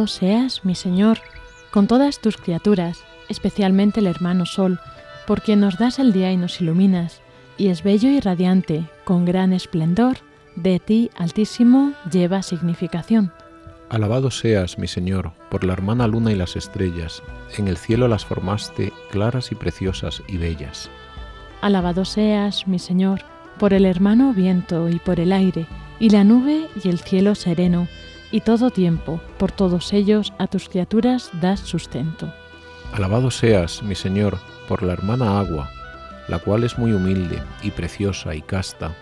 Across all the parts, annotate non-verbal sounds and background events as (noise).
Alabado seas, mi Señor, con todas tus criaturas, especialmente el hermano Sol, por quien nos das el día y nos iluminas, y es bello y radiante, con gran esplendor, de ti, Altísimo, lleva significación. Alabado seas, mi Señor, por la hermana luna y las estrellas, en el cielo las formaste claras y preciosas y bellas. Alabado seas, mi Señor, por el hermano viento y por el aire, y la nube y el cielo sereno, y todo tiempo, por todos ellos, a tus criaturas das sustento. Alabado seas, mi Señor, por la hermana agua, la cual es muy humilde y preciosa y casta.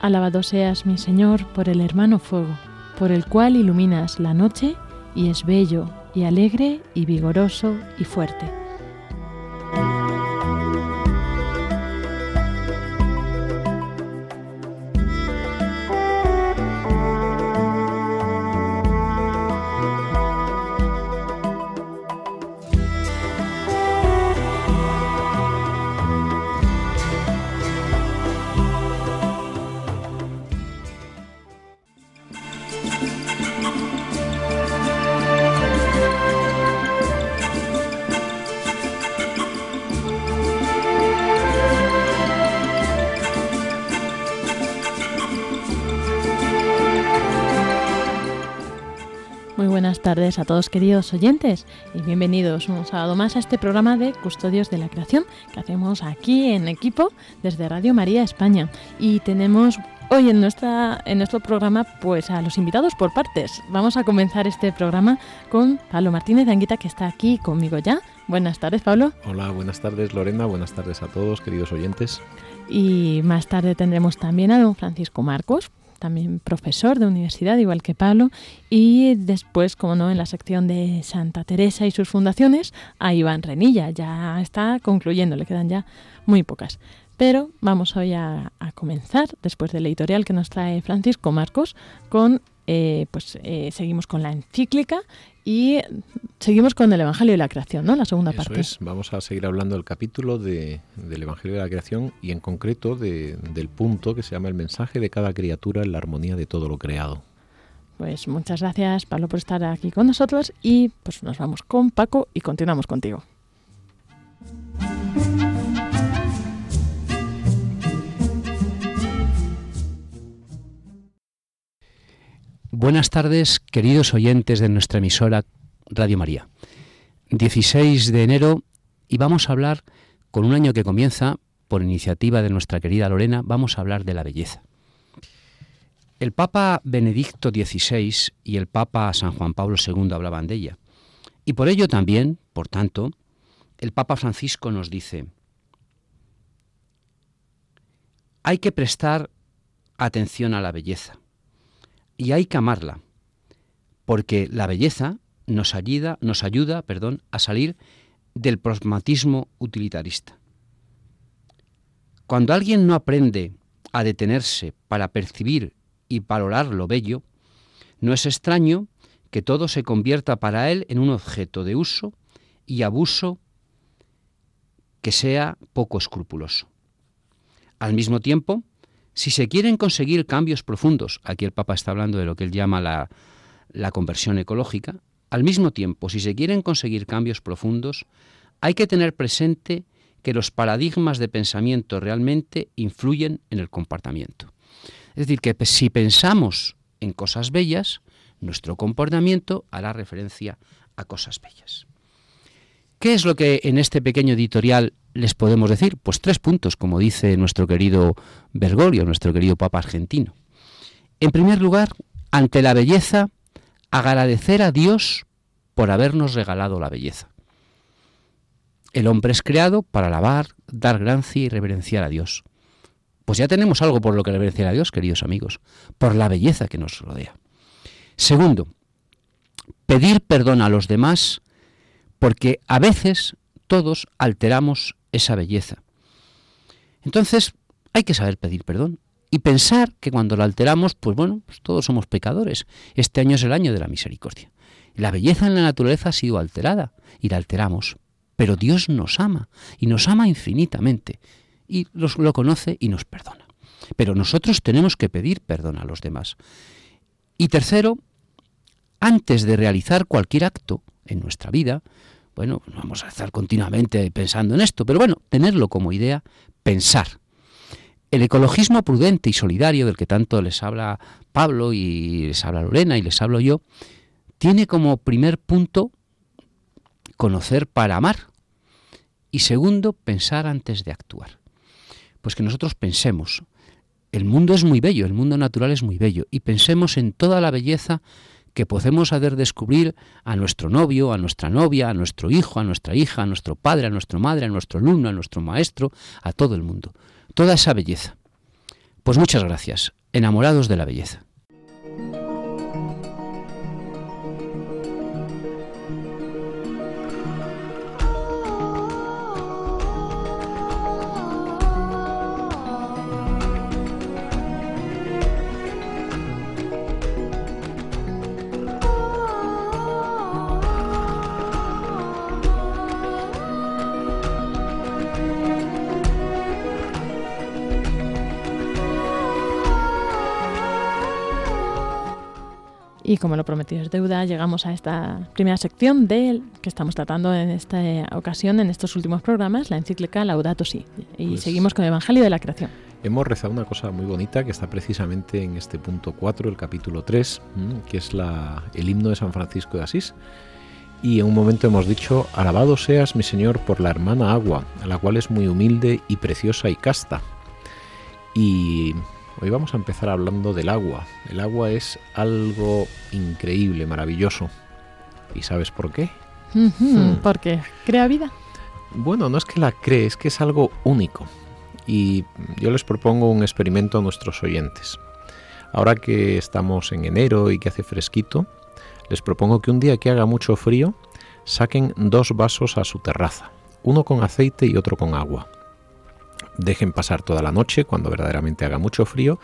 Alabado seas, mi Señor, por el hermano fuego, por el cual iluminas la noche y es bello y alegre y vigoroso y fuerte. A todos queridos oyentes y bienvenidos un sábado más a este programa de Custodios de la Creación que hacemos aquí en equipo desde Radio María España. Y tenemos hoy en, nuestra, en nuestro programa pues a los invitados por partes. Vamos a comenzar este programa con Pablo Martínez de Anguita que está aquí conmigo ya. Buenas tardes Pablo. Hola, buenas tardes Lorena, buenas tardes a todos queridos oyentes. Y más tarde tendremos también a don Francisco Marcos, también profesor de universidad, igual que Pablo, y después, como no, en la sección de Santa Teresa y sus fundaciones, a Iván Renilla. Ya está concluyendo, le quedan ya muy pocas. Pero vamos hoy a, a comenzar, después del editorial que nos trae Francisco Marcos, con, eh, pues eh, seguimos con la encíclica y seguimos con el Evangelio de la Creación, ¿no? La segunda Eso parte. es, vamos a seguir hablando del capítulo de- del Evangelio de la Creación y en concreto de- del punto que se llama el mensaje de cada criatura en la armonía de todo lo creado. Pues muchas gracias, Pablo, por estar aquí con nosotros y pues nos vamos con Paco y continuamos contigo. Buenas tardes, queridos oyentes de nuestra emisora Radio María. 16 de enero y vamos a hablar, con un año que comienza, por iniciativa de nuestra querida Lorena, vamos a hablar de la belleza. El Papa Benedicto XVI y el Papa San Juan Pablo II hablaban de ella. Y por ello también, por tanto, el Papa Francisco nos dice, hay que prestar atención a la belleza y hay que amarla, porque la belleza nos ayuda, nos ayuda perdón, a salir del pragmatismo utilitarista. Cuando alguien no aprende a detenerse para percibir y valorar lo bello, no es extraño que todo se convierta para él en un objeto de uso y abuso que sea poco escrupuloso. Al mismo tiempo, si se quieren conseguir cambios profundos, aquí el Papa está hablando de lo que él llama la, la conversión ecológica, al mismo tiempo, si se quieren conseguir cambios profundos, hay que tener presente que los paradigmas de pensamiento realmente influyen en el comportamiento. Es decir, que si pensamos en cosas bellas, nuestro comportamiento hará referencia a cosas bellas. ¿Qué es lo que en este pequeño editorial les podemos decir? Pues tres puntos, como dice nuestro querido Bergoglio, nuestro querido Papa argentino. En primer lugar, ante la belleza, agradecer a Dios por habernos regalado la belleza. El hombre es creado para alabar, dar gracia y reverenciar a Dios. Pues ya tenemos algo por lo que reverenciar a Dios, queridos amigos, por la belleza que nos rodea. Segundo, pedir perdón a los demás porque a veces todos alteramos esa belleza. Entonces, hay que saber pedir perdón y pensar que cuando la alteramos, pues bueno, pues todos somos pecadores. Este año es el año de la misericordia. La belleza en la naturaleza ha sido alterada y la alteramos. Pero Dios nos ama y nos ama infinitamente y lo conoce y nos perdona. Pero nosotros tenemos que pedir perdón a los demás. Y tercero, antes de realizar cualquier acto en nuestra vida, bueno, no vamos a estar continuamente pensando en esto, pero bueno, tenerlo como idea, pensar. El ecologismo prudente y solidario del que tanto les habla Pablo y les habla Lorena y les hablo yo, tiene como primer punto conocer para amar. Y segundo, pensar antes de actuar. Pues que nosotros pensemos. El mundo es muy bello, el mundo natural es muy bello, y pensemos en toda la belleza que podemos hacer descubrir a nuestro novio, a nuestra novia, a nuestro hijo, a nuestra hija, a nuestro padre, a nuestra madre, a nuestro alumno, a nuestro maestro, a todo el mundo. Toda esa belleza. Pues muchas gracias. Enamorados de la belleza. Como lo prometido es deuda, llegamos a esta primera sección de que estamos tratando en esta ocasión, en estos últimos programas, la encíclica Laudato Si. Y pues seguimos con el Evangelio de la Creación. Hemos rezado una cosa muy bonita que está precisamente en este punto 4, el capítulo 3, que es la, el himno de San Francisco de Asís. Y en un momento hemos dicho, alabado seas mi Señor por la hermana agua, a la cual es muy humilde y preciosa y casta. Y Hoy vamos a empezar hablando del agua. El agua es algo increíble, maravilloso. ¿Y sabes por qué? Hmm. Porque crea vida. Bueno, no es que la cree, es que es algo único. Y yo les propongo un experimento a nuestros oyentes. Ahora que estamos en enero y que hace fresquito, les propongo que un día que haga mucho frío, saquen dos vasos a su terraza, uno con aceite y otro con agua dejen pasar toda la noche cuando verdaderamente haga mucho frío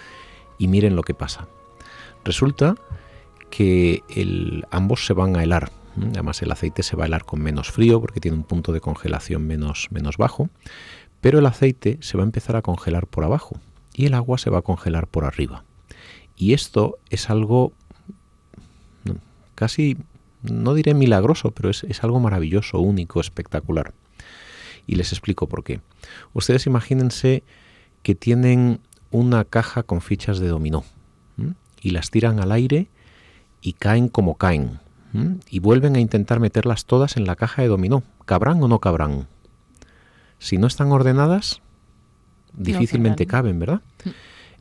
y miren lo que pasa. Resulta que ambos se van a helar. Además el aceite se va a helar con menos frío porque tiene un punto de congelación menos, menos bajo. Pero el aceite se va a empezar a congelar por abajo y el agua se va a congelar por arriba. Y esto es algo casi, no diré milagroso, pero es, es algo maravilloso, único, espectacular. Y les explico por qué. Ustedes imagínense que tienen una caja con fichas de dominó y las tiran al aire y caen como caen y vuelven a intentar meterlas todas en la caja de dominó. ¿Cabrán o no cabrán? Si no están ordenadas, difícilmente caben, ¿verdad?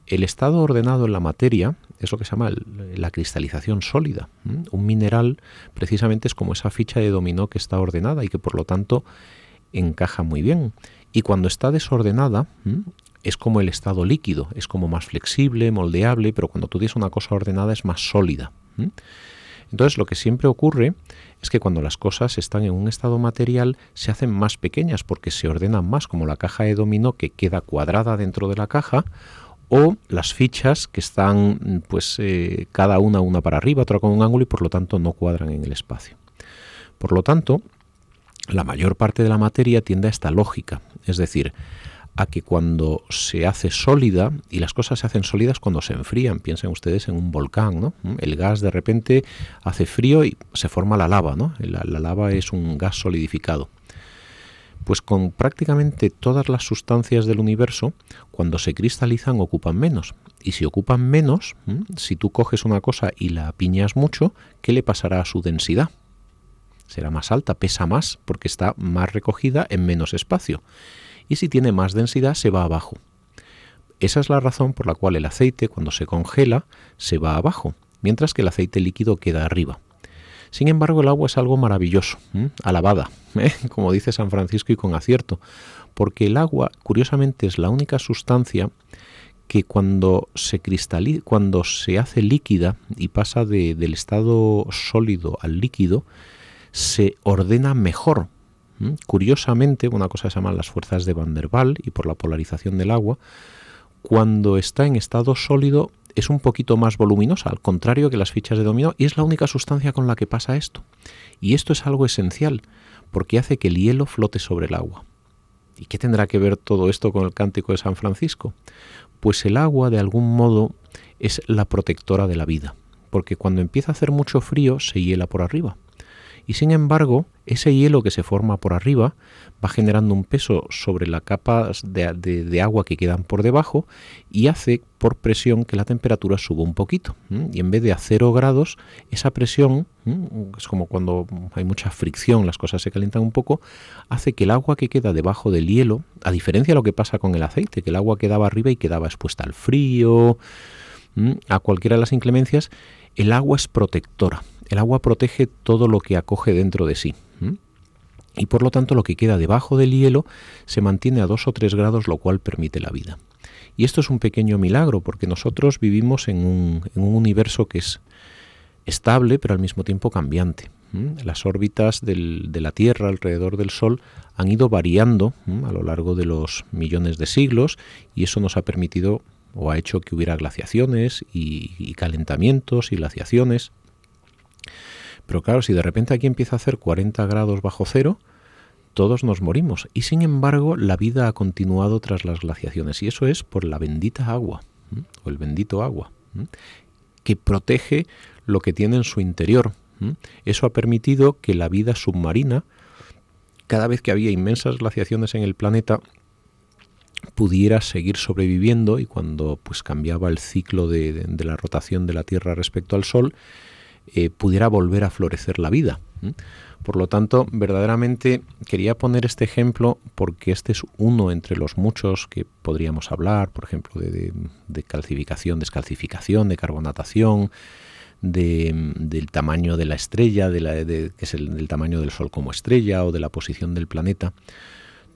El estado ordenado en la materia es lo que se llama la cristalización sólida. Un mineral precisamente es como esa ficha de dominó que está ordenada y que por lo tanto encaja muy bien. Y cuando está desordenada, es como el estado líquido, es como más flexible, moldeable, pero cuando tú tienes una cosa ordenada es más sólida. Entonces lo que siempre ocurre es que cuando las cosas están en un estado material se hacen más pequeñas porque se ordenan más, como la caja de dominó que queda cuadrada dentro de la caja, o las fichas que están pues eh, cada una una para arriba, otra con un ángulo y por lo tanto no cuadran en el espacio. Por lo tanto, la mayor parte de la materia tiende a esta lógica, es decir, a que cuando se hace sólida, y las cosas se hacen sólidas cuando se enfrían, piensen ustedes en un volcán, ¿no? El gas de repente hace frío y se forma la lava, ¿no? La, la lava es un gas solidificado. Pues con prácticamente todas las sustancias del universo, cuando se cristalizan ocupan menos. Y si ocupan menos, si tú coges una cosa y la piñas mucho, ¿qué le pasará a su densidad? Será más alta, pesa más, porque está más recogida en menos espacio y si tiene más densidad se va abajo. Esa es la razón por la cual el aceite cuando se congela se va abajo, mientras que el aceite líquido queda arriba. Sin embargo, el agua es algo maravilloso, alabada, ¿eh? (laughs) como dice San Francisco y con acierto, porque el agua, curiosamente, es la única sustancia que cuando se cristaliza, cuando se hace líquida y pasa del estado sólido al líquido, se ordena mejor ¿Mm? Curiosamente, una cosa se llama las fuerzas de Van der Waal y por la polarización del agua, cuando está en estado sólido es un poquito más voluminosa, al contrario que las fichas de dominó, y es la única sustancia con la que pasa esto. Y esto es algo esencial, porque hace que el hielo flote sobre el agua. ¿Y qué tendrá que ver todo esto con el cántico de San Francisco? Pues el agua, de algún modo, es la protectora de la vida, porque cuando empieza a hacer mucho frío se hiela por arriba y sin embargo ese hielo que se forma por arriba va generando un peso sobre las capas de, agua que quedan por debajo y hace por presión que la temperatura suba un poquito. Y en vez de a cero grados, esa presión, es como cuando hay mucha fricción, las cosas se calientan un poco, hace que el agua que queda debajo del hielo, a diferencia de lo que pasa con el aceite, que el agua quedaba arriba y quedaba expuesta al frío, a cualquiera de las inclemencias, el agua es protectora. El agua protege todo lo que acoge dentro de sí. Y por lo tanto lo que queda debajo del hielo se mantiene a 2 o 3 grados, lo cual permite la vida. Y esto es un pequeño milagro porque nosotros vivimos en un, universo que es estable pero al mismo tiempo cambiante. Las órbitas de la Tierra alrededor del Sol han ido variando a lo largo de los millones de siglos y eso nos ha permitido o ha hecho que hubiera glaciaciones y calentamientos y glaciaciones. Pero claro, si de repente aquí empieza a hacer 40 grados bajo cero, todos nos morimos. Y sin embargo, la vida ha continuado tras las glaciaciones. Y eso es por la bendita agua, o el bendito agua, que protege lo que tiene en su interior. Eso ha permitido que la vida submarina, cada vez que había inmensas glaciaciones en el planeta, pudiera seguir sobreviviendo y cuando pues cambiaba el ciclo de la rotación de la Tierra respecto al Sol, eh, pudiera volver a florecer la vida. Por lo tanto, verdaderamente quería poner este ejemplo porque este es uno entre los muchos que podríamos hablar, por ejemplo, de, calcificación, descalcificación, de carbonatación, del tamaño de la estrella, de la, que es el del tamaño del Sol como estrella o de la posición del planeta.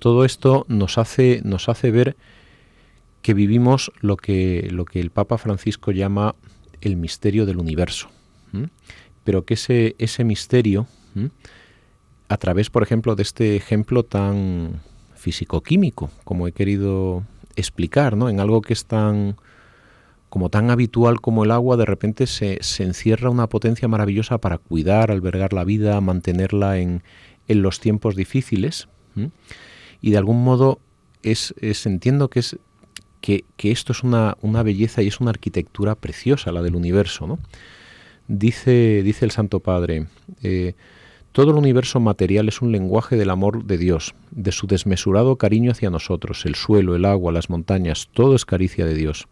Todo esto nos hace, nos hace ver que vivimos lo que, lo que el Papa Francisco llama el misterio del universo pero que ese, ese misterio, a través, por ejemplo, de este ejemplo tan físico-químico, como he querido explicar, ¿no? en algo que es tan como tan habitual como el agua, de repente se, encierra una potencia maravillosa para cuidar, albergar la vida, mantenerla en, en los tiempos difíciles. Y de algún modo es, entiendo que es que, esto es una, una belleza y es una arquitectura preciosa, la del universo, ¿no? Dice, dice el Santo Padre, eh, todo el universo material es un lenguaje del amor de Dios, de su desmesurado cariño hacia nosotros, el suelo, el agua, las montañas, todo es caricia de Dios.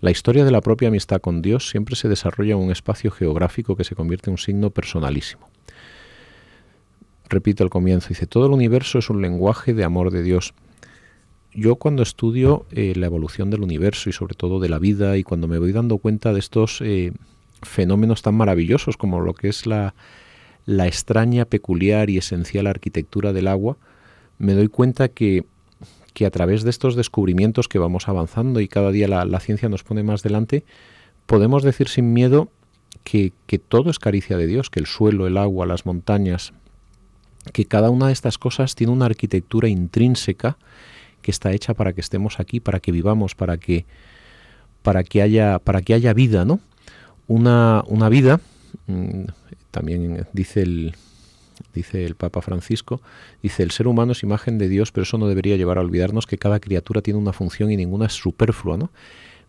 La historia de la propia amistad con Dios siempre se desarrolla en un espacio geográfico que se convierte en un signo personalísimo. Repito al comienzo, dice, todo el universo es un lenguaje de amor de Dios. Yo cuando estudio eh, la evolución del universo y sobre todo de la vida y cuando me voy dando cuenta de estos eh, fenómenos tan maravillosos como lo que es la, la extraña, peculiar y esencial arquitectura del agua, me doy cuenta que, que, a través de estos descubrimientos que vamos avanzando y cada día la, ciencia nos pone más delante, podemos decir sin miedo que, que, todo es caricia de Dios, que el suelo, el agua, las montañas, que cada una de estas cosas tiene una arquitectura intrínseca que está hecha para que estemos aquí, para que vivamos, para que, para que haya, para que haya vida, ¿no? una, vida, mm, también dice el, dice el Papa Francisco, dice, el ser humano es imagen de Dios, pero eso no debería llevar a olvidarnos que cada criatura tiene una función y ninguna es superflua, ¿no?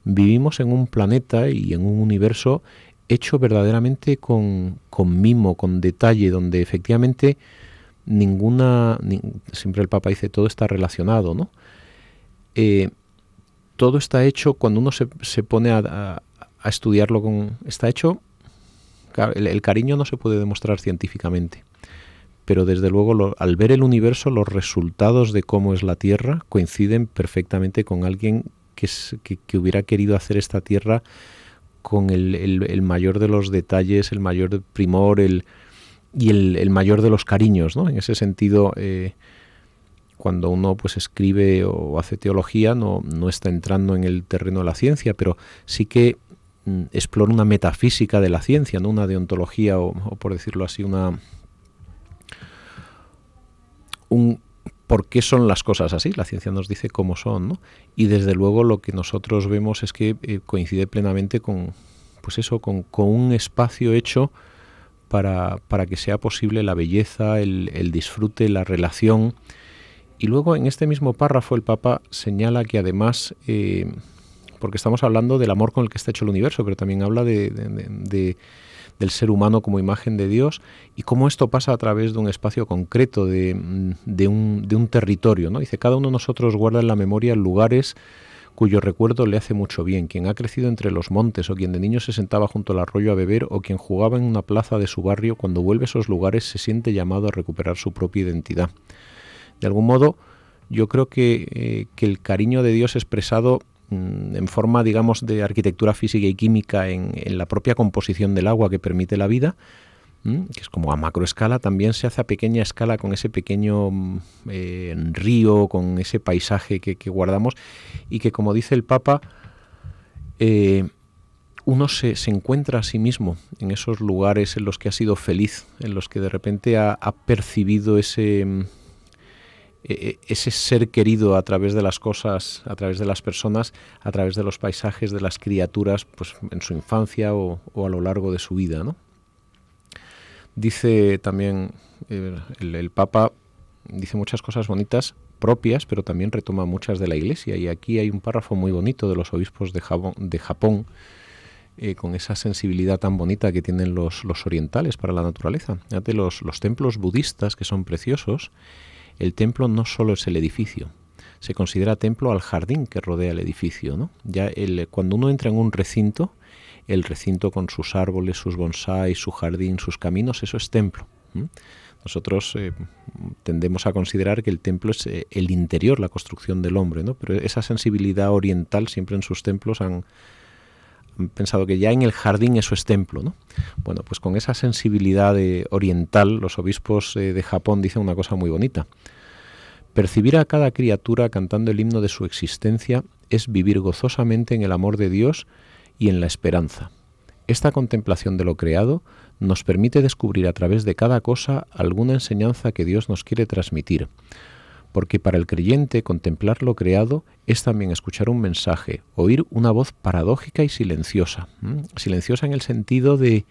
Vivimos en un planeta y en un universo hecho verdaderamente con, con mimo, con detalle, donde efectivamente ninguna, siempre el Papa dice, todo está relacionado, ¿no? Eh, todo está hecho cuando uno se, se pone a, a, estudiarlo con... Está hecho... El, cariño no se puede demostrar científicamente, pero desde luego al ver el universo los resultados de cómo es la Tierra coinciden perfectamente con alguien que, que hubiera querido hacer esta Tierra con el, el, el, mayor de los detalles, el mayor primor, el, y el, mayor de los cariños, ¿no? En ese sentido, eh, cuando uno pues escribe o hace teología, no, no está entrando en el terreno de la ciencia, pero sí que mm, explora una metafísica de la ciencia, ¿no? Una deontología o, o por decirlo así, una un por qué son las cosas así. La ciencia nos dice cómo son, ¿no? Y desde luego lo que nosotros vemos es que eh, coincide plenamente con, pues eso, con, con un espacio hecho para, para, que sea posible la belleza, el, el, disfrute, la relación. Y luego en este mismo párrafo el Papa señala que además, eh, porque estamos hablando del amor con el que está hecho el universo, pero también habla de, de, de del ser humano como imagen de Dios y cómo esto pasa a través de un espacio concreto, de, un, un, territorio. ¿no? Dice, cada uno de nosotros guarda en la memoria lugares cuyo recuerdo le hace mucho bien, quien ha crecido entre los montes o quien de niño se sentaba junto al arroyo a beber o quien jugaba en una plaza de su barrio, cuando vuelve a esos lugares se siente llamado a recuperar su propia identidad. De algún modo, yo creo que, eh, que el cariño de Dios expresado Mm, en forma, digamos, de arquitectura física y química en, en, la propia composición del agua que permite la vida, que es como a macroescala, también se hace a pequeña escala con ese pequeño mm, eh, río, con ese paisaje que, guardamos y que, como dice el Papa, eh, uno se, se, encuentra a sí mismo en esos lugares en los que ha sido feliz, en los que de repente ha, percibido ese mm, e, e, ese ser querido a través de las cosas, a través de las personas, a través de los paisajes, de las criaturas, pues en su infancia o a lo largo de su vida. ¿no? Dice también eh, el, Papa, dice muchas cosas bonitas propias, pero también retoma muchas de la Iglesia. Y aquí hay un párrafo muy bonito de los obispos de Japón, de Japón eh, con esa sensibilidad tan bonita que tienen los, los orientales para la naturaleza. Fíjate, los, los templos budistas, que son preciosos, el templo no solo es el edificio, se considera templo al jardín que rodea el edificio. ¿no? Ya el, cuando uno entra en un recinto, el recinto con sus árboles, sus bonsáis, su jardín, sus caminos, eso es templo. ¿eh? Nosotros eh, tendemos a considerar que el templo es eh, el interior, la construcción del hombre, ¿no? pero esa sensibilidad oriental siempre en sus templos han, pensado que ya en el jardín eso es templo, ¿no? Bueno, pues con esa sensibilidad de oriental, los obispos eh, de Japón dicen una cosa muy bonita. Percibir a cada criatura cantando el himno de su existencia es vivir gozosamente en el amor de Dios y en la esperanza. Esta contemplación de lo creado nos permite descubrir a través de cada cosa alguna enseñanza que Dios nos quiere transmitir, porque para el creyente contemplar lo creado es también escuchar un mensaje, oír una voz paradójica y silenciosa. Silenciosa en el sentido de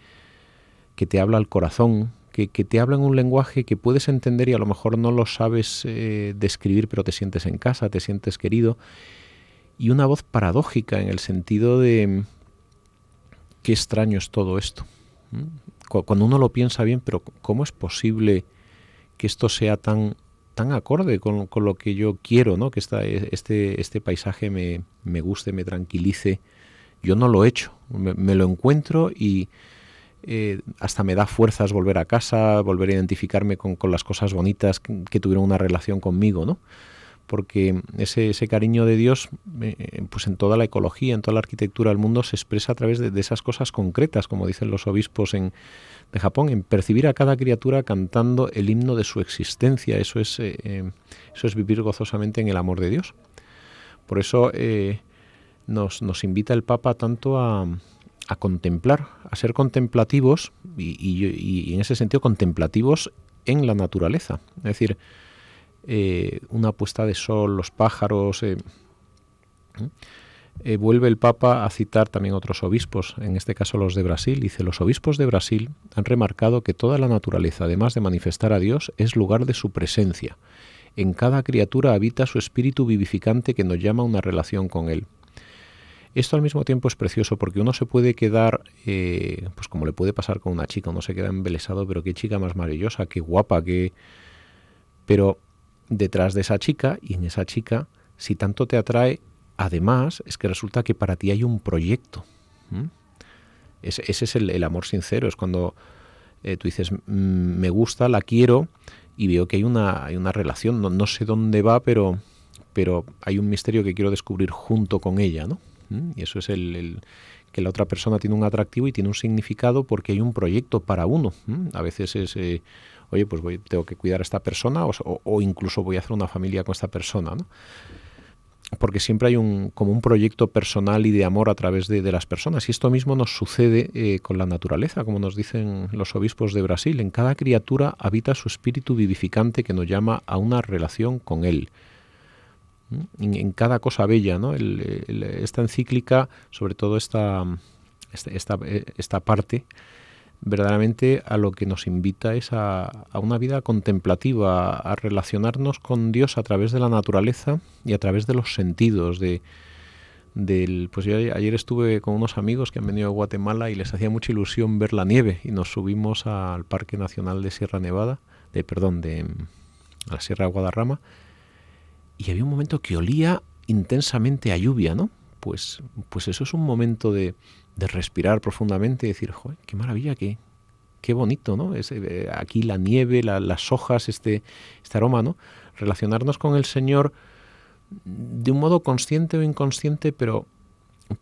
que te habla al corazón, que, que, te habla en un lenguaje que puedes entender y a lo mejor no lo sabes eh, describir, pero te sientes en casa, te sientes querido. Y una voz paradójica en el sentido de qué extraño es todo esto. Cuando uno lo piensa bien, pero ¿cómo es posible que esto sea tan tan acorde con, con, lo que yo quiero, ¿no? Que esta, este, este paisaje me, me, guste, me tranquilice. Yo no lo he hecho, me, me lo encuentro y eh, hasta me da fuerzas volver a casa, volver a identificarme con, con las cosas bonitas que, que, tuvieron una relación conmigo, ¿no? Porque ese, cariño de Dios, eh, pues en toda la ecología, en toda la arquitectura del mundo, se expresa a través de, esas cosas concretas, como dicen los obispos en, de Japón, en percibir a cada criatura cantando el himno de su existencia. Eso es, eh, eso es vivir gozosamente en el amor de Dios. Por eso eh, nos, invita el Papa tanto a, a, contemplar, a ser contemplativos y, y, en ese sentido contemplativos en la naturaleza. Es decir, eh, una puesta de sol, los pájaros. eh, vuelve el Papa a citar también otros obispos, en este caso los de Brasil. Dice, los obispos de Brasil han remarcado que toda la naturaleza, además de manifestar a Dios, es lugar de su presencia. En cada criatura habita su espíritu vivificante que nos llama a una relación con Él. Esto al mismo tiempo es precioso porque uno se puede quedar, eh, pues como le puede pasar con una chica, uno se queda embelesado, pero qué chica más maravillosa, qué guapa, qué... Pero detrás de esa chica y en esa chica, si tanto te atrae, además es que resulta que para ti hay un proyecto. Ese, es el, amor sincero, es cuando eh, tú dices, mm, me gusta, la quiero y veo que hay una, hay una relación, no, sé dónde va, pero, pero hay un misterio que quiero descubrir junto con ella, ¿no? Y eso es el, que la otra persona tiene un atractivo y tiene un significado porque hay un proyecto para uno. A veces es, eh, oye, pues voy, tengo que cuidar a esta persona o, incluso voy a hacer una familia con esta persona, ¿no? porque siempre hay un, como un proyecto personal y de amor a través de, las personas. Y esto mismo nos sucede eh, con la naturaleza, como nos dicen los obispos de Brasil. En cada criatura habita su espíritu vivificante que nos llama a una relación con él. ¿Mm? En, cada cosa bella, ¿no? esta encíclica, sobre todo esta, esta, esta parte, verdaderamente a lo que nos invita es a, una vida contemplativa, a relacionarnos con Dios a través de la naturaleza y a través de los sentidos. De, del, pues ayer estuve con unos amigos que han venido a Guatemala y les hacía mucha ilusión ver la nieve y nos subimos al Parque Nacional de Sierra Nevada, de perdón, de la Sierra Guadarrama y había un momento que olía intensamente a lluvia, ¿no? Pues, pues eso es un momento de, de respirar profundamente y decir, Joder, qué maravilla, qué, qué bonito, ¿no? Es, eh, aquí la nieve, las hojas, este, este aroma, ¿no? Relacionarnos con el Señor de un modo consciente o inconsciente, pero,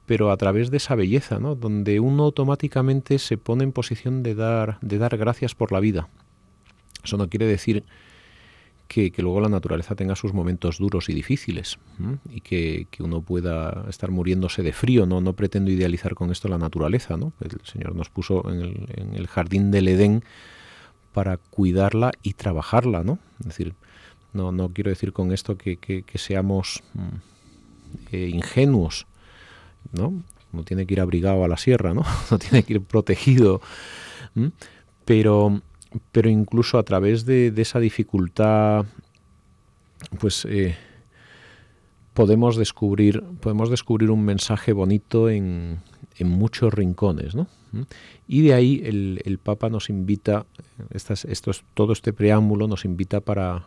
pero a través de esa belleza, ¿no? Donde uno automáticamente se pone en posición de dar, de dar gracias por la vida. Eso no quiere decir que, luego la naturaleza tenga sus momentos duros y difíciles y que, uno pueda estar muriéndose de frío. No, no pretendo idealizar con esto la naturaleza. ¿no? El Señor nos puso en el, jardín del Edén para cuidarla y trabajarla. ¿no? Es decir, no, no quiero decir con esto que, seamos mm, eh, ingenuos. ¿no? Uno tiene que ir abrigado a la sierra, ¿no? (laughs) no tiene que ir protegido. Pero pero incluso a través de, esa dificultad, pues eh, podemos descubrir, podemos descubrir un mensaje bonito en, muchos rincones, ¿no? Y de ahí el, Papa nos invita, estas, todo este preámbulo nos invita para,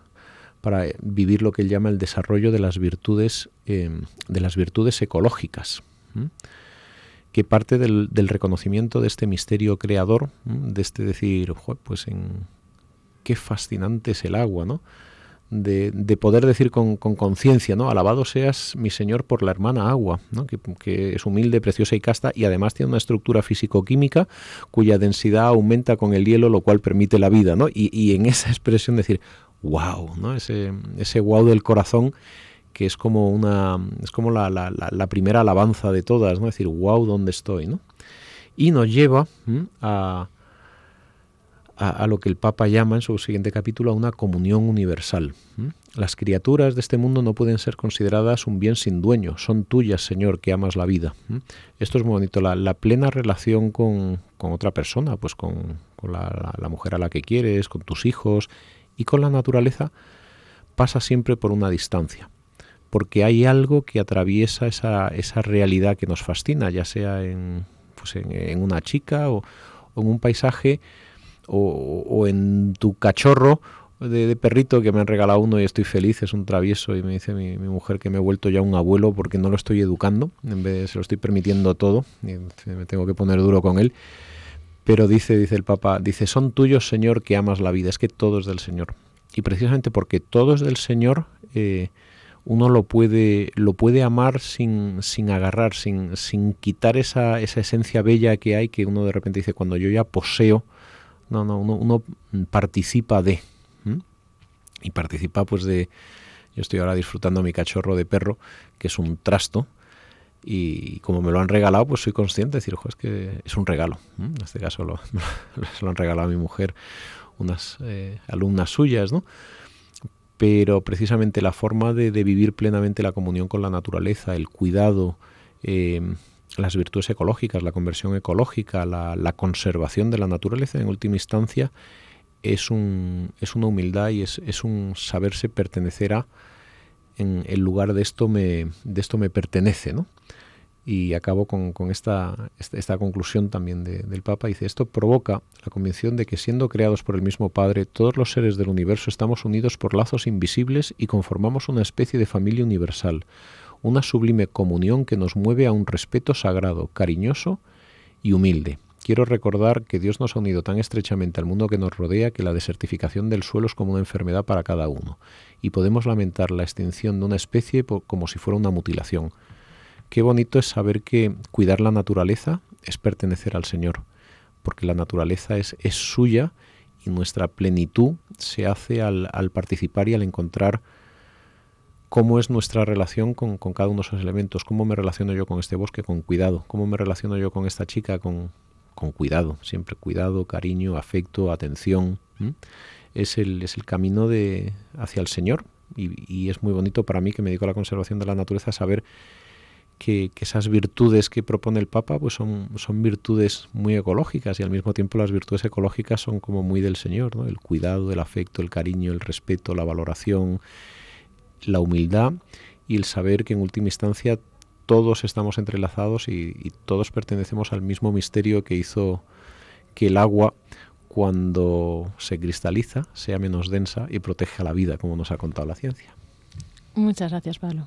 para vivir lo que él llama el desarrollo de las virtudes, eh, de las virtudes ecológicas que parte del, conciencia de este misterio creador, de este decir, pues en qué fascinante es el agua, ¿no? De, poder decir con, conciencia, ¿no? Alabado seas mi Señor por la hermana agua, ¿no? que, es humilde, preciosa y casta y además tiene una estructura físico-química cuya densidad aumenta con el hielo, lo cual permite la vida, ¿no? Y, en esa (laughs) expresión decir, wow, ¿no? Ese, ese wow del corazón que es como una es como la, la, primera alabanza de todas, ¿no? Es decir, wow, ¿dónde estoy? ¿no? Y nos lleva a, a, lo que el Papa llama en su siguiente capítulo a una comunión universal. Las criaturas de este mundo no pueden ser consideradas un bien sin dueño, son tuyas, Señor, que amas la vida. Esto es muy bonito, la, plena relación con, con, otra persona, pues con, con la mujer a la que quieres, con tus hijos y con la naturaleza, pasa siempre por una distancia porque hay algo que atraviesa esa, esa realidad que nos fascina, ya sea en, pues en, una chica o, en un paisaje o, en tu cachorro de, perrito que me han regalado uno y estoy feliz, es un travieso y me dice mi, mujer que me he vuelto ya un abuelo porque no lo estoy educando, en vez de se lo estoy permitiendo todo y me tengo que poner duro con él. Pero dice, dice el Papa, dice, son tuyos, Señor, que amas la vida, es que todo es del Señor. Y precisamente porque todo es del Señor, eh, uno lo puede, lo puede amar sin, sin agarrar, sin, sin quitar esa, esa, esencia bella que hay, que uno de repente dice, cuando yo ya poseo, no, no, uno, participa de. Y participa pues de, yo estoy ahora disfrutando mi cachorro de perro, que es un trasto, y como me lo han regalado, pues soy consciente de decir, ojo, es que es un regalo. En este caso lo, (laughs) lo han regalado a mi mujer unas eh, alumnas suyas, ¿no? Pero precisamente la forma de, vivir plenamente la comunión con la naturaleza, el cuidado, eh, las virtudes ecológicas, la conversión ecológica, la, conservación de la naturaleza, en última instancia, es, un, es una humildad y es, un saberse pertenecer a, en el lugar de esto me, de esto me pertenece, ¿no? Y acabo con, esta, esta, conclusión también del Papa. Dice, esto provoca la convicción de que siendo creados por el mismo Padre, todos los seres del universo estamos unidos por lazos invisibles y conformamos una especie de familia universal, una sublime comunión que nos mueve a un respeto sagrado, cariñoso y humilde. Quiero recordar que Dios nos ha unido tan estrechamente al mundo que nos rodea que la desertificación del suelo es como una enfermedad para cada uno, y podemos lamentar la extinción de una especie como si fuera una mutilación. Qué bonito es saber que cuidar la naturaleza es pertenecer al Señor, porque la naturaleza es, es suya y nuestra plenitud se hace al, participar y al encontrar cómo es nuestra relación con, cada uno de esos elementos, cómo me relaciono yo con este bosque con cuidado, cómo me relaciono yo con esta chica con, con cuidado, siempre cuidado, cariño, afecto, atención. Es, el, es el camino de, hacia el Señor y, y, es muy bonito para mí que me dedico a la conservación de la naturaleza saber que, esas virtudes que propone el Papa pues son, son virtudes muy ecológicas y al mismo tiempo las virtudes ecológicas son como muy del Señor, ¿no? el cuidado, el afecto, el cariño, el respeto, la valoración, la humildad y el saber que en última instancia todos estamos entrelazados y, y todos pertenecemos al mismo misterio que hizo que el agua cuando se cristaliza sea menos densa y protege a la vida, como nos ha contado la ciencia. Muchas gracias, Pablo.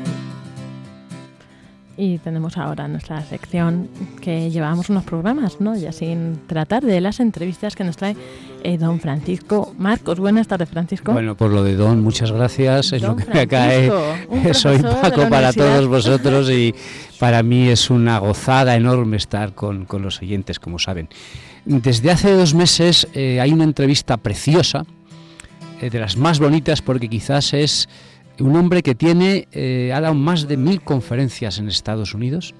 Y tenemos ahora nuestra sección que llevamos unos programas, ¿no? Ya sin tratar de las entrevistas que nos trae eh, don Francisco Marcos. Buenas tardes, Francisco. Bueno, por lo de don, muchas gracias. Es lo que me cae. (laughs) Soy Paco para todos vosotros y (laughs) para mí es una gozada enorme estar con, con los oyentes, como saben. Desde hace dos meses eh, hay una entrevista preciosa, eh, de las más bonitas, porque quizás es un hombre que tiene, eh, ha dado más de mil conferencias en Estados Unidos,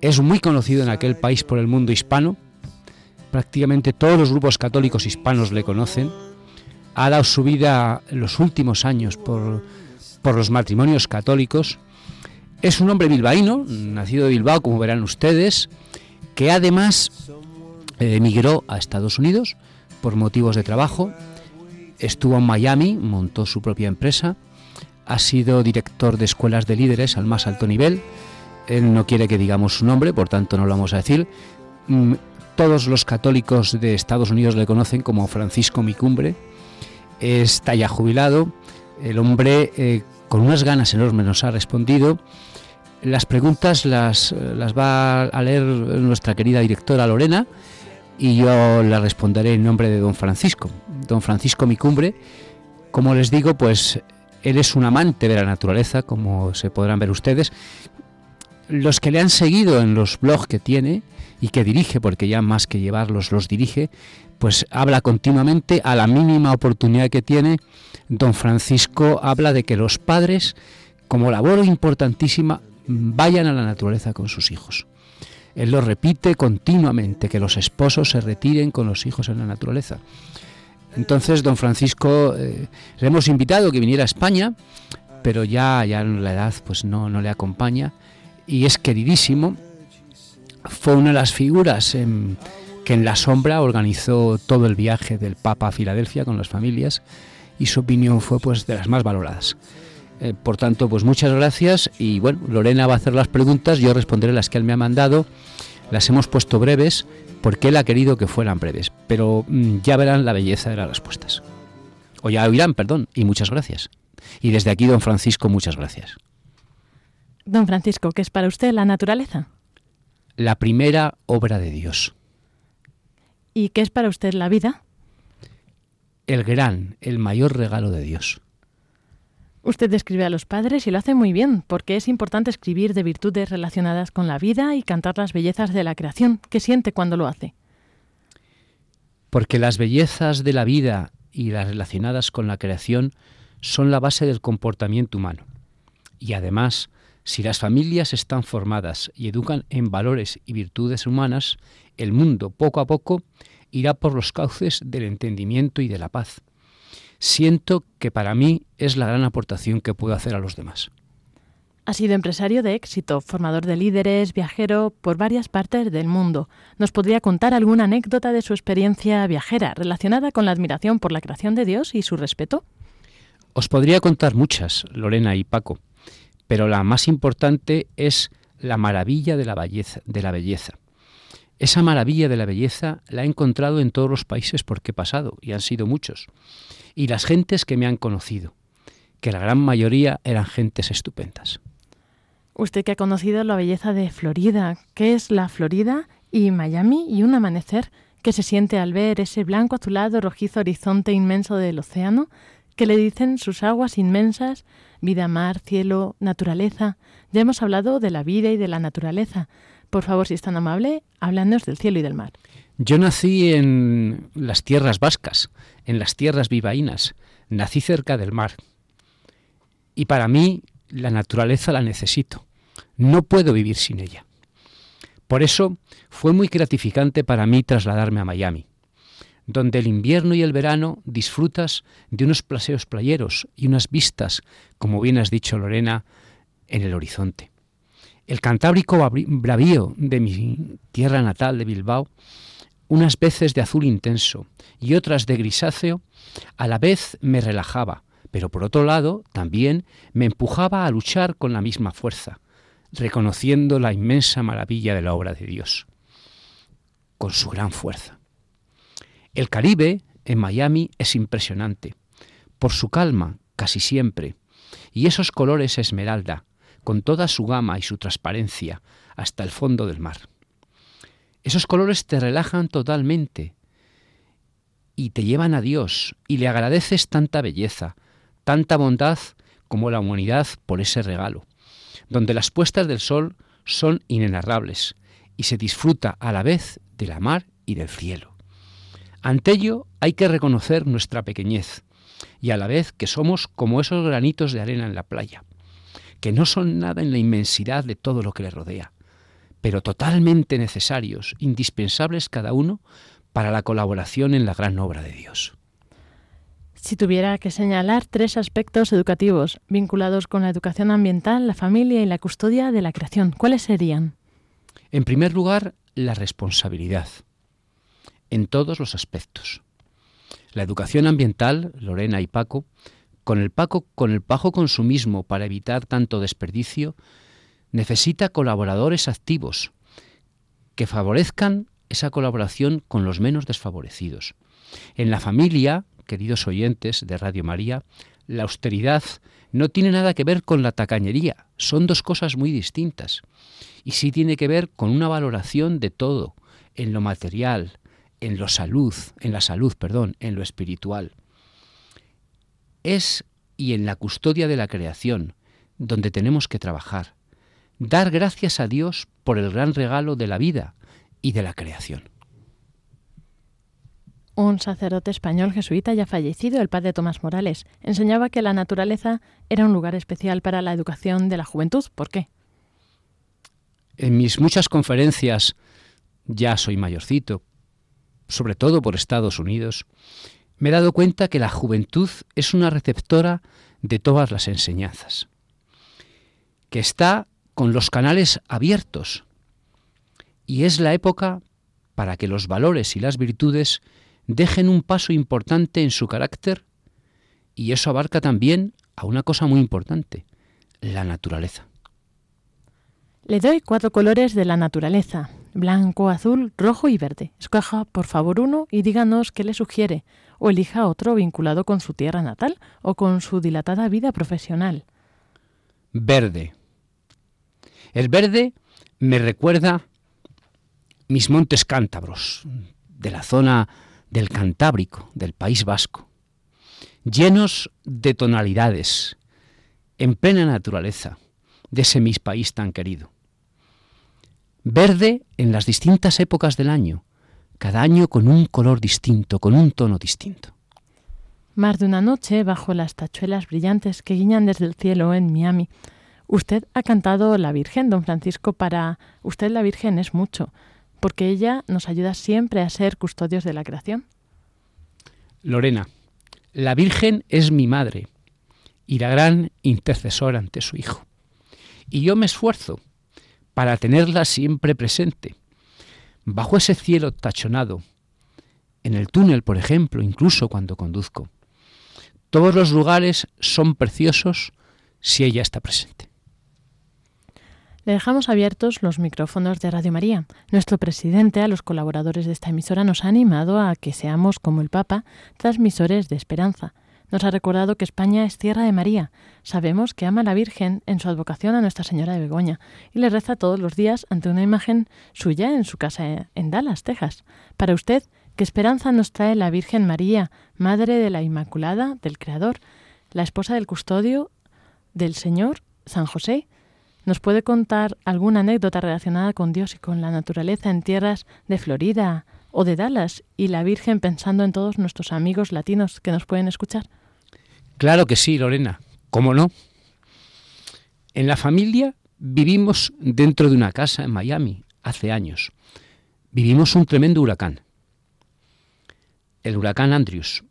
es muy conocido en aquel país por el mundo hispano, prácticamente todos los grupos católicos hispanos le conocen, ha dado su vida en los últimos años por, por los matrimonios católicos, es un hombre bilbaíno, nacido de Bilbao, como verán ustedes, que además eh, emigró a Estados Unidos por motivos de trabajo, estuvo en Miami, montó su propia empresa, ha sido director de escuelas de líderes al más alto nivel. Él no quiere que digamos su nombre, por tanto no lo vamos a decir. Mm, todos los católicos de Estados Unidos le conocen como Francisco Micumbre. Está ya jubilado. El hombre eh, con unas ganas enormes nos ha respondido. Las preguntas las, las va a leer nuestra querida directora Lorena y yo las responderé en nombre de don Francisco. Don Francisco Micumbre, como les digo, pues él es un amante de la naturaleza, como se podrán ver ustedes. Los que le han seguido en los blogs que tiene y que dirige, porque ya más que llevarlos los dirige, pues habla continuamente a la mínima oportunidad que tiene. Don Francisco habla de que los padres, como labor importantísima, vayan a la naturaleza con sus hijos. Él lo repite continuamente, que los esposos se retiren con los hijos en la naturaleza. Entonces, don Francisco, eh, le hemos invitado que viniera a España, pero ya, ya la edad pues no, no le acompaña y es queridísimo. Fue una de las figuras que en la sombra organizó todo el viaje del Papa a Filadelfia con las familias y su opinión fue pues de las más valoradas. Eh, por tanto, pues muchas gracias y bueno, Lorena va a hacer las preguntas, yo responderé las que él me ha mandado. Las hemos puesto breves porque él ha querido que fueran breves, pero mm, ya verán la belleza de las respuestas. O ya oirán, perdón, y muchas gracias. Y desde aquí, don Francisco, muchas gracias. Don Francisco, ¿qué es para usted la naturaleza? La primera obra de Dios. ¿Y qué es para usted la vida? el gran, el mayor regalo de Dios. Usted describe a los padres y lo hace muy bien, porque es importante escribir de virtudes relacionadas con la vida y cantar las bellezas de la creación. ¿Qué siente cuando lo hace? Porque las bellezas de la vida y las relacionadas con la creación son la base del comportamiento humano. Y además, si las familias están formadas y educan en valores y virtudes humanas, el mundo poco a poco irá por los cauces del entendimiento y de la paz siento que para mí es la gran aportación que puedo hacer a los demás. Ha sido empresario de éxito, formador de líderes, viajero por varias partes del mundo. ¿Nos podría contar alguna anécdota de su experiencia viajera relacionada con la admiración por la creación de Dios y su respeto? Os podría contar muchas, Lorena y Paco, pero la más importante es la maravilla de la belleza. De la belleza. Esa maravilla de la belleza la he encontrado en todos los países por que he pasado, y han sido muchos y las gentes que me han conocido, que la gran mayoría eran gentes estupendas. Usted que ha conocido la belleza de Florida, ¿qué es la Florida y Miami y un amanecer que se siente al ver ese blanco azulado rojizo horizonte inmenso del océano, que le dicen sus aguas inmensas, vida, mar, cielo, naturaleza. Ya hemos hablado de la vida y de la naturaleza. Por favor, si es tan amable, háblanos del cielo y del mar. Yo nací en las tierras vascas, en las tierras vivaínas, nací cerca del mar. Y para mí la naturaleza la necesito. No puedo vivir sin ella. Por eso fue muy gratificante para mí trasladarme a Miami, donde el invierno y el verano disfrutas de unos plaseos playeros y unas vistas, como bien has dicho Lorena, en el horizonte. El cantábrico bravío de mi tierra natal de Bilbao unas veces de azul intenso y otras de grisáceo, a la vez me relajaba, pero por otro lado también me empujaba a luchar con la misma fuerza, reconociendo la inmensa maravilla de la obra de Dios, con su gran fuerza. El Caribe en Miami es impresionante, por su calma casi siempre, y esos colores esmeralda, con toda su gama y su transparencia, hasta el fondo del mar. Esos colores te relajan totalmente y te llevan a Dios y le agradeces tanta belleza, tanta bondad como la humanidad por ese regalo, donde las puestas del sol son inenarrables y se disfruta a la vez de la mar y del cielo. Ante ello hay que reconocer nuestra pequeñez y a la vez que somos como esos granitos de arena en la playa, que no son nada en la inmensidad de todo lo que le rodea, pero totalmente necesarios, indispensables cada uno para la colaboración en la gran obra de Dios. Si tuviera que señalar tres aspectos educativos vinculados con la educación ambiental, la familia y la custodia de la creación, ¿cuáles serían? En primer lugar, la responsabilidad, en todos los aspectos. La educación ambiental, Lorena y Paco, con el, Paco, con el consumismo para evitar tanto desperdicio, necesita colaboradores activos que favorezcan esa colaboración con los menos desfavorecidos. En la familia, queridos oyentes de Radio María, la austeridad no tiene nada que ver con la tacañería, son dos cosas muy distintas. Y sí tiene que ver con una valoración de todo, en lo material, en lo salud, en la salud, perdón, en lo espiritual. Es y en la custodia de la creación donde tenemos que trabajar dar gracias a Dios por el gran regalo de la vida y de la creación. Un sacerdote español jesuita ya fallecido, el padre Tomás Morales, enseñaba que la naturaleza era un lugar especial para la educación de la juventud. ¿Por qué? En mis muchas conferencias, ya soy mayorcito, sobre todo por Estados Unidos, me he dado cuenta que la juventud es una receptora de todas las enseñanzas, que está con los canales abiertos. Y es la época para que los valores y las virtudes dejen un paso importante en su carácter y eso abarca también a una cosa muy importante, la naturaleza. Le doy cuatro colores de la naturaleza, blanco, azul, rojo y verde. Escoja por favor uno y díganos qué le sugiere, o elija otro vinculado con su tierra natal o con su dilatada vida profesional. Verde. El verde me recuerda mis montes cántabros, de la zona del Cantábrico, del País Vasco. llenos de tonalidades, en plena naturaleza de ese mis país tan querido. Verde en las distintas épocas del año, cada año con un color distinto, con un tono distinto. Más de una noche, bajo las tachuelas brillantes que guiñan desde el cielo en Miami, usted ha cantado La Virgen, don Francisco, para usted la Virgen es mucho, porque ella nos ayuda siempre a ser custodios de la creación. Lorena, la Virgen es mi madre y la gran intercesora ante su Hijo. Y yo me esfuerzo para tenerla siempre presente, bajo ese cielo tachonado, en el túnel, por ejemplo, incluso cuando conduzco. Todos los lugares son preciosos si ella está presente. Le dejamos abiertos los micrófonos de Radio María. Nuestro presidente a los colaboradores de esta emisora nos ha animado a que seamos, como el Papa, transmisores de esperanza. Nos ha recordado que España es tierra de María. Sabemos que ama a la Virgen en su advocación a Nuestra Señora de Begoña y le reza todos los días ante una imagen suya en su casa en Dallas, Texas. Para usted, ¿qué esperanza nos trae la Virgen María, Madre de la Inmaculada, del Creador, la esposa del custodio del Señor, San José? ¿Nos puede contar alguna anécdota relacionada con Dios y con la naturaleza en tierras de Florida o de Dallas y la Virgen pensando en todos nuestros amigos latinos que nos pueden escuchar? Claro que sí, Lorena. ¿Cómo no? En la familia vivimos dentro de una casa en Miami hace años. Vivimos un tremendo huracán. El huracán Andrews.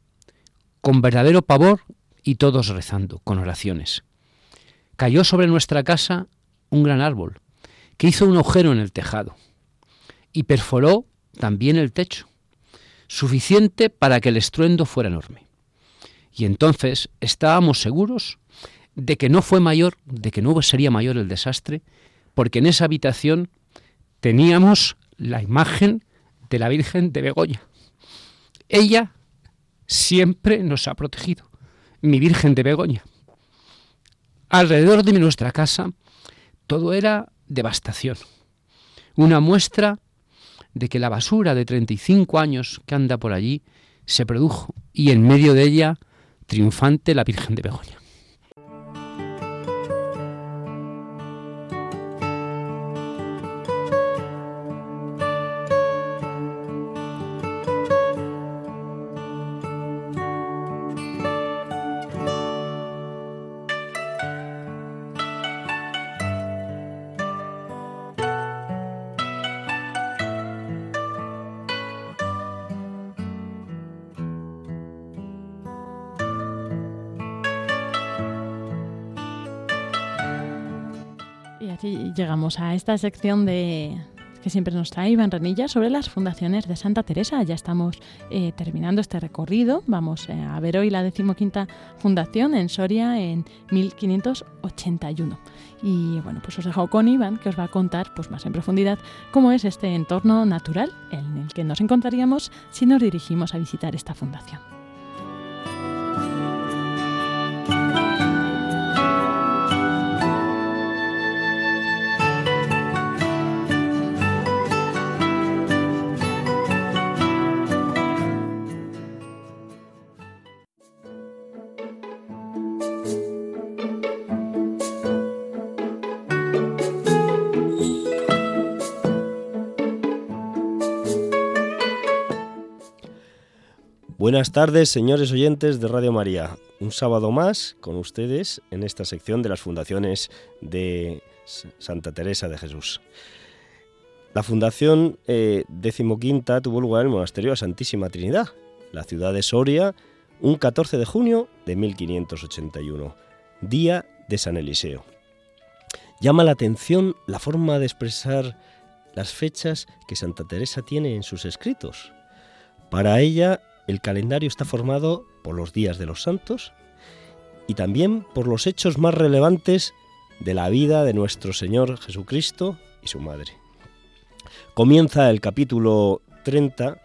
Con verdadero pavor y todos rezando, con oraciones. Cayó sobre nuestra casa un gran árbol, que hizo un agujero en el tejado y perforó también el techo, suficiente para que el estruendo fuera enorme. Y entonces estábamos seguros de que no fue mayor, de que no sería mayor el desastre, porque en esa habitación teníamos la imagen de la Virgen de Begoña. Ella siempre nos ha protegido, mi Virgen de Begoña. Alrededor de nuestra casa todo era devastación. Una muestra de que la basura de 35 años que anda por allí se produjo y en medio de ella triunfante la Virgen de Begoña. A esta sección de que siempre nos trae Iván Renilla sobre las fundaciones de Santa Teresa. Ya estamos eh, terminando este recorrido. Vamos eh, a ver hoy la decimoquinta fundación en Soria en 1581. Y bueno, pues os dejo con Iván que os va a contar pues más en profundidad cómo es este entorno natural en el que nos encontraríamos si nos dirigimos a visitar esta fundación. Buenas tardes, señores oyentes de Radio María. Un sábado más con ustedes en esta sección de las fundaciones de Santa Teresa de Jesús. La fundación eh, decimoquinta tuvo lugar en el monasterio de Santísima Trinidad, la ciudad de Soria, un 14 de junio de 1581, día de San Eliseo. Llama la atención la forma de expresar las fechas que Santa Teresa tiene en sus escritos. Para ella, el calendario está formado por los días de los santos y también por los hechos más relevantes de la vida de nuestro Señor Jesucristo y su Madre. Comienza el capítulo 30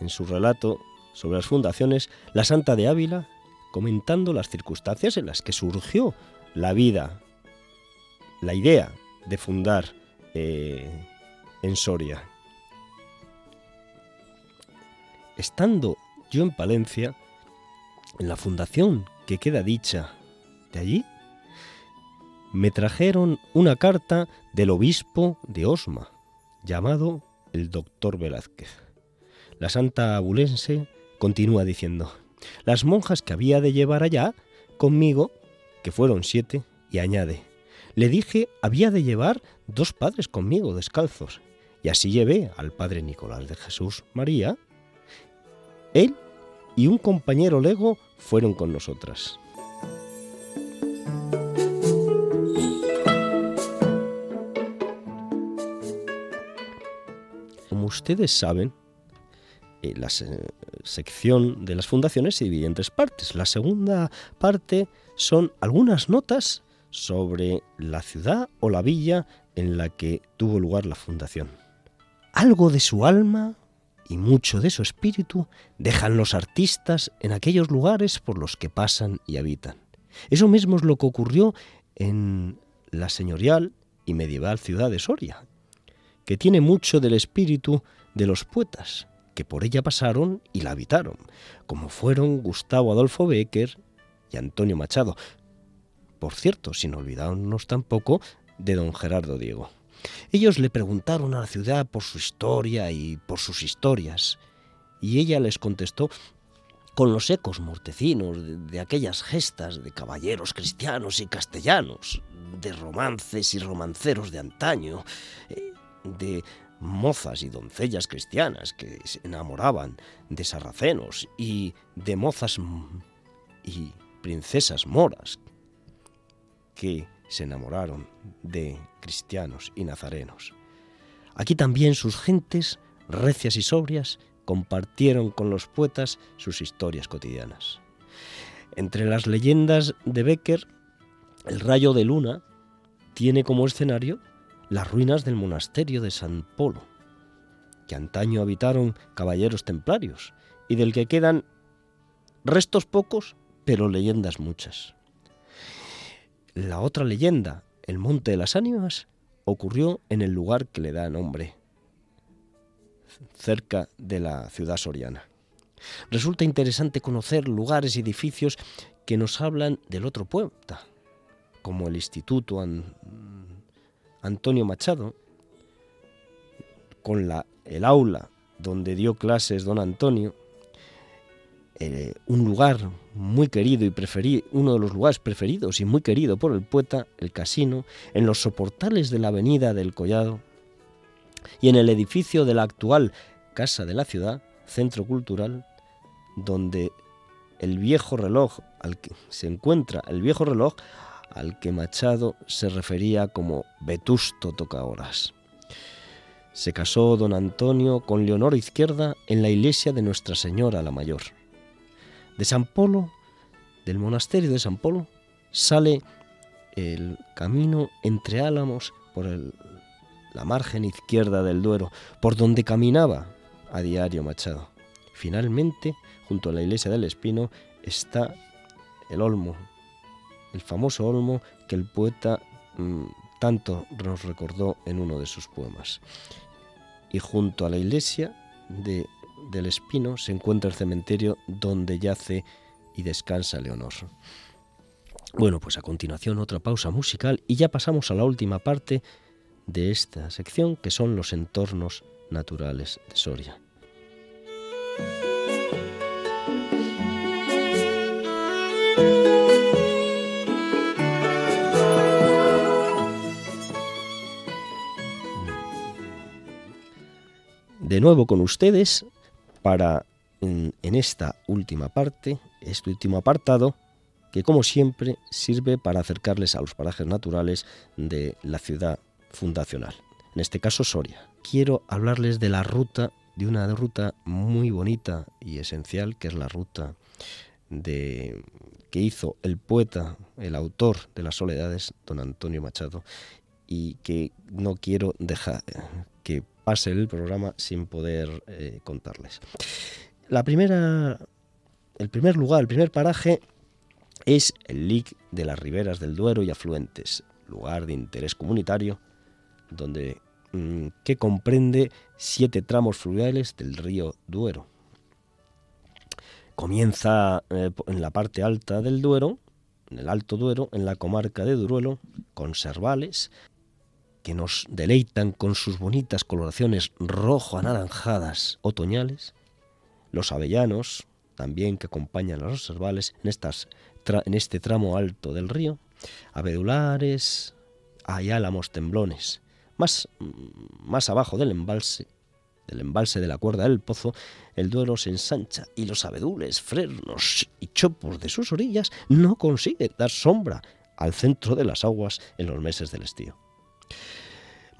en su relato sobre las fundaciones, la Santa de Ávila, comentando las circunstancias en las que surgió la vida, la idea de fundar eh, en Soria. Estando yo en Palencia, en la fundación que queda dicha de allí, me trajeron una carta del obispo de Osma, llamado el doctor Velázquez. La santa abulense continúa diciendo, las monjas que había de llevar allá conmigo, que fueron siete, y añade, le dije había de llevar dos padres conmigo descalzos, y así llevé al padre Nicolás de Jesús María. Él y un compañero lego fueron con nosotras. Como ustedes saben, eh, la sección de las fundaciones se divide en tres partes. La segunda parte son algunas notas sobre la ciudad o la villa en la que tuvo lugar la fundación. Algo de su alma y mucho de su espíritu dejan los artistas en aquellos lugares por los que pasan y habitan. Eso mismo es lo que ocurrió en la señorial y medieval ciudad de Soria, que tiene mucho del espíritu de los poetas que por ella pasaron y la habitaron, como fueron Gustavo Adolfo Becker y Antonio Machado. Por cierto, sin olvidarnos tampoco de don Gerardo Diego. Ellos le preguntaron a la ciudad por su historia y por sus historias, y ella les contestó con los ecos mortecinos de, aquellas gestas de caballeros cristianos y castellanos, de romances y romanceros de antaño, eh, de mozas y doncellas cristianas que se enamoraban de sarracenos y de mozas y princesas moras que se enamoraron de cristianos y nazarenos. Aquí también sus gentes, recias y sobrias, compartieron con los poetas sus historias cotidianas. Entre las leyendas de Becker, el rayo de luna tiene como escenario las ruinas del monasterio de San Polo, que antaño habitaron caballeros templarios y del que quedan restos pocos, pero leyendas muchas. La otra leyenda, el Monte de las Ánimas, ocurrió en el lugar que le da nombre, cerca de la ciudad soriana. Resulta interesante conocer lugares y edificios que nos hablan del otro pueblo, como el Instituto Antonio Machado, con la, el aula donde dio clases don Antonio, eh, un lugar muy querido y preferido, uno de los lugares preferidos y muy querido por el poeta, el casino, en los soportales de la avenida del Collado y en el edificio de la actual Casa de la Ciudad, centro cultural, donde el viejo reloj al que se encuentra el viejo reloj al que Machado se refería como Vetusto Tocahoras. Se casó don Antonio con Leonor Izquierda en la iglesia de Nuestra Señora la Mayor. De San Polo, del monasterio de San Polo, sale el camino entre álamos por la margen izquierda del Duero, por donde caminaba a diario Machado. Finalmente, junto a la iglesia del Espino, está el Olmo, el famoso olmo que el poeta mm, tanto nos recordó en uno de sus poemas. Y junto a la iglesia de, del Espino se encuentra el cementerio donde yace y descansa Leonor. Bueno, pues a continuación otra pausa musical y ya pasamos a la última parte de esta sección que son los entornos naturales de Soria. de nuevo con ustedes para en, esta última parte, este último apartado, que como siempre sirve para acercarles a los parajes naturales de la ciudad fundacional, en este caso Soria. Quiero hablarles de la ruta, de una ruta muy bonita y esencial, que es la ruta de, que hizo el poeta, el autor de las soledades, don Antonio Machado, y que no quiero dejar pase el programa sin poder eh, contarles. La primera, el primer lugar, el primer paraje es el LIC de las riberas del Duero y afluentes, lugar de interés comunitario donde mm, que comprende siete tramos fluviales del río Duero. Comienza eh, en la parte alta del Duero, en el Alto Duero, en la comarca de Duruelo, con servales que nos deleitan con sus bonitas coloraciones rojo-anaranjadas otoñales, los avellanos, también que acompañan a los servales en, estas, en este tramo alto del río, abedulares, hay álamos temblones. Más, más abajo del embalse, del embalse de la cuerda del pozo, el Duero se ensancha y los abedules, frenos y chopos de sus orillas no consiguen dar sombra al centro de las aguas en los meses del estío.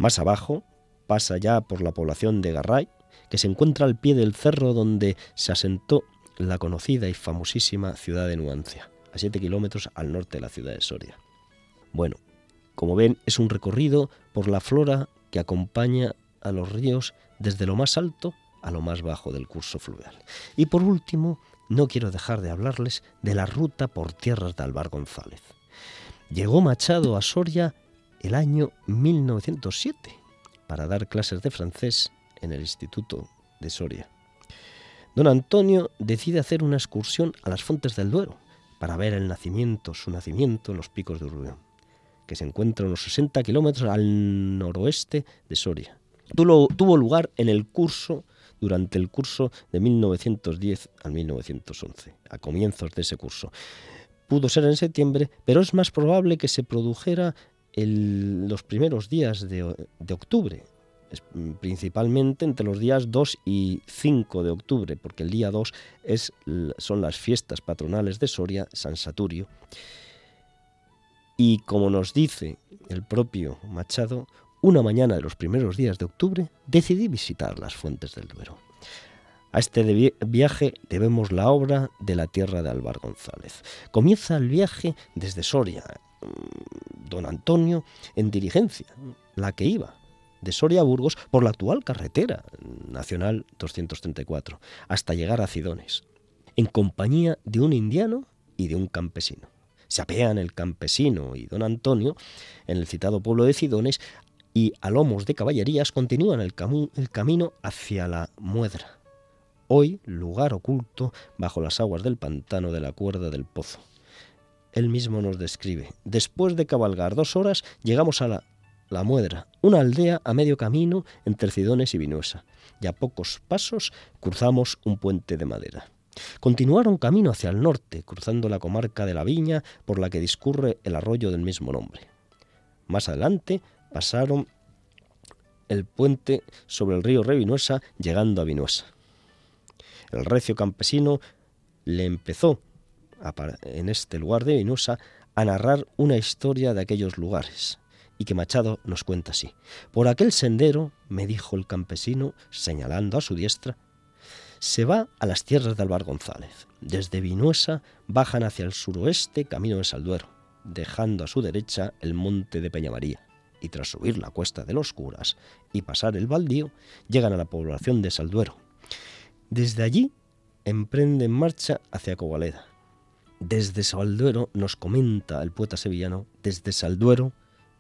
Más abajo pasa ya por la población de Garray, que se encuentra al pie del cerro donde se asentó la conocida y famosísima ciudad de Nuancia, a 7 kilómetros al norte de la ciudad de Soria. Bueno, como ven, es un recorrido por la flora que acompaña a los ríos desde lo más alto a lo más bajo del curso fluvial. Y por último, no quiero dejar de hablarles de la ruta por tierras de Alvar González. Llegó Machado a Soria el año 1907 para dar clases de francés en el Instituto de Soria. Don Antonio decide hacer una excursión a las Fuentes del Duero para ver el nacimiento, su nacimiento en los picos de Urbión, que se encuentra unos 60 kilómetros al noroeste de Soria. Tuvo lugar en el curso, durante el curso de 1910 al 1911, a comienzos de ese curso. Pudo ser en septiembre, pero es más probable que se produjera los primeros días de, octubre, Mm, principalmente entre los días 2 y 5 de octubre, porque el día 2 es, son las fiestas patronales de Soria, San Saturio. Y como nos dice el propio Machado, una mañana de los primeros días de octubre decidí visitar las fuentes del Duero. A este viaje debemos la obra de la tierra de Álvar González. Comienza el viaje desde Soria, don Antonio en dirigencia, la que iba, de Soria a Burgos por la actual carretera nacional 234, hasta llegar a Cidones, en compañía de un indiano y de un campesino. Se apean el campesino y don Antonio en el citado pueblo de Cidones y a lomos de caballerías continúan el, el camino hacia la Muedra, hoy lugar oculto bajo las aguas del pantano de la cuerda del pozo. Él mismo nos describe, después de cabalgar dos horas llegamos a la la Muedra, una aldea a medio camino entre Cidones y Vinuesa, y a pocos pasos cruzamos un puente de madera. Continuaron camino hacia el norte, cruzando la comarca de la Viña por la que discurre el arroyo del mismo nombre. Más adelante pasaron el puente sobre el río Revinuesa, llegando a Vinuesa. El recio campesino le empezó, en este lugar de Vinuesa, a narrar una historia de aquellos lugares, y que Machado nos cuenta así. Por aquel sendero, me dijo el campesino, señalando a su diestra, se va a las tierras de Alvar González. Desde Vinuesa bajan hacia el suroeste camino de Salduero, dejando a su derecha el monte de Peñamaría. Y tras subir la cuesta de los curas y pasar el baldío, llegan a la población de Salduero. Desde allí emprenden marcha hacia Covaleda. Desde Salduero, nos comenta el poeta sevillano, desde Salduero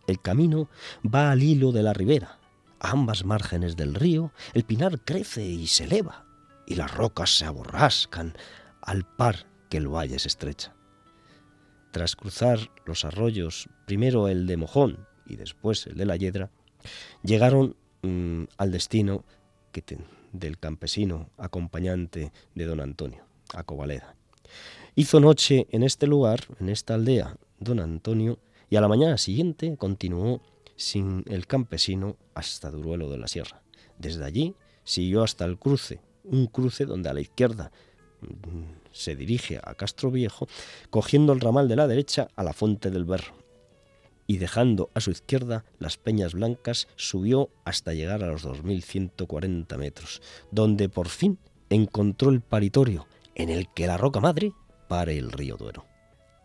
el camino va al hilo de la ribera. A ambas márgenes del río el pinar crece y se eleva, y las rocas se aborrascan al par que el valle se estrecha. Tras cruzar los arroyos, primero el de Mojón y después el de la Yedra, llegaron mm, al destino que del campesino acompañante de don Antonio, a Covaleda. Hizo noche en este lugar, en esta aldea, don Antonio, y a la mañana siguiente continuó sin el campesino hasta Duruelo de la Sierra. Desde allí siguió hasta el cruce, un cruce donde a la izquierda mm, se dirige a Castro Viejo, cogiendo el ramal de la derecha a la Fuente del Berro. Y dejando a su izquierda las Peñas Blancas, subió hasta llegar a los 2.140 metros, donde por fin encontró el paritorio en el que la roca madre el río Duero.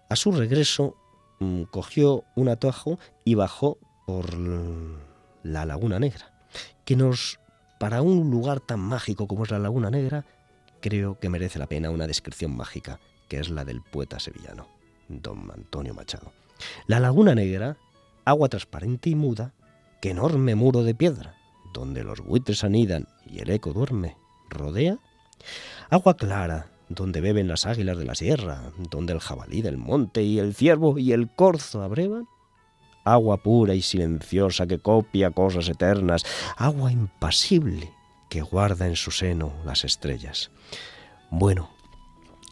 A su regreso Mm, cogió un atajo y bajó por la Laguna Negra, que nos, para un lugar tan mágico como es la Laguna Negra, creo que merece la pena una descripción mágica, que es la del poeta sevillano, don Antonio Machado. La Laguna Negra, agua transparente y muda, que enorme muro de piedra, donde los buitres anidan y el eco duerme, rodea, agua clara, donde beben las águilas de la sierra, donde el jabalí del monte y el ciervo y el corzo abrevan? Agua pura y silenciosa que copia cosas eternas, agua impasible que guarda en su seno las estrellas. Bueno,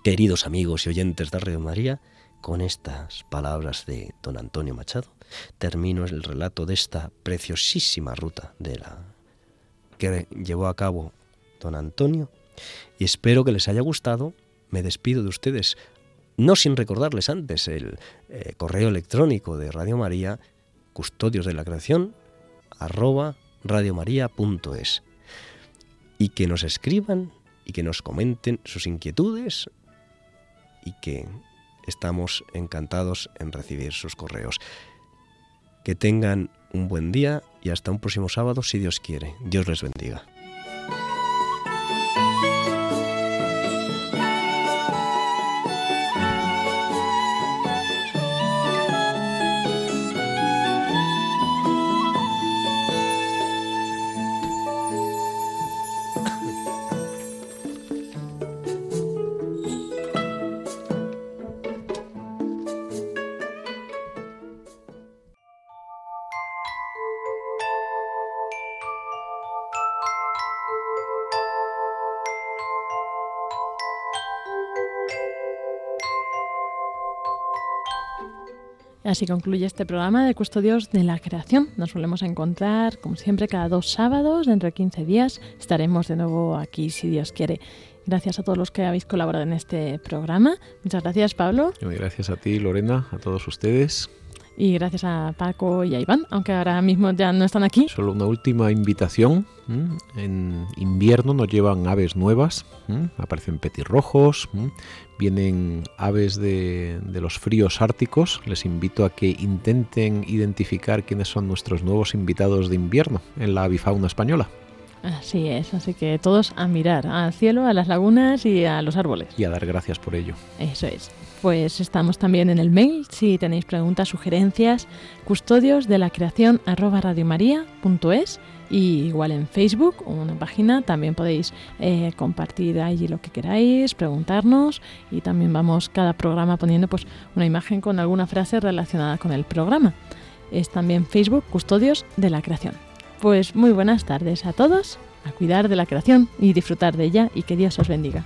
queridos amigos y oyentes de Radio María, con estas palabras de don Antonio Machado, termino el relato de esta preciosísima ruta de la que llevó a cabo don Antonio y espero que les haya gustado. Me despido de ustedes, no sin recordarles antes el eh, correo electrónico de Radio María, custodios de la creación, arroba radiomaria.es y que nos escriban y que nos comenten sus inquietudes y que estamos encantados en recibir sus correos. Que tengan un buen día y hasta un próximo sábado si Dios quiere. Dios les bendiga. Así concluye este programa de Custodios de la Creación. Nos volvemos a encontrar, como siempre, cada dos sábados. Dentro de 15 días estaremos de nuevo aquí, si Dios quiere. Gracias a todos los que habéis colaborado en este programa. Muchas gracias, Pablo. gracias a ti, Lorena, a todos ustedes. Y gracias a Paco y a Iván, aunque ahora mismo ya no están aquí. Solo una última invitación. En invierno nos llevan aves nuevas, aparecen petirrojos, vienen aves de, de, los fríos árticos. Les invito a que intenten identificar quiénes son nuestros nuevos invitados de invierno en la avifauna española. Así es, así que todos a mirar al cielo, a las lagunas y a los árboles. Y a dar gracias por ello. Eso es pues estamos también en el mail. Si tenéis preguntas, sugerencias, custodios de la creación y igual en Facebook una página también podéis eh, compartir allí lo que queráis, preguntarnos y también vamos cada programa poniendo pues una imagen con alguna frase relacionada con el programa. Es también Facebook Custodios de la Creación. Pues muy buenas tardes a todos, a cuidar de la creación y disfrutar de ella y que Dios os bendiga.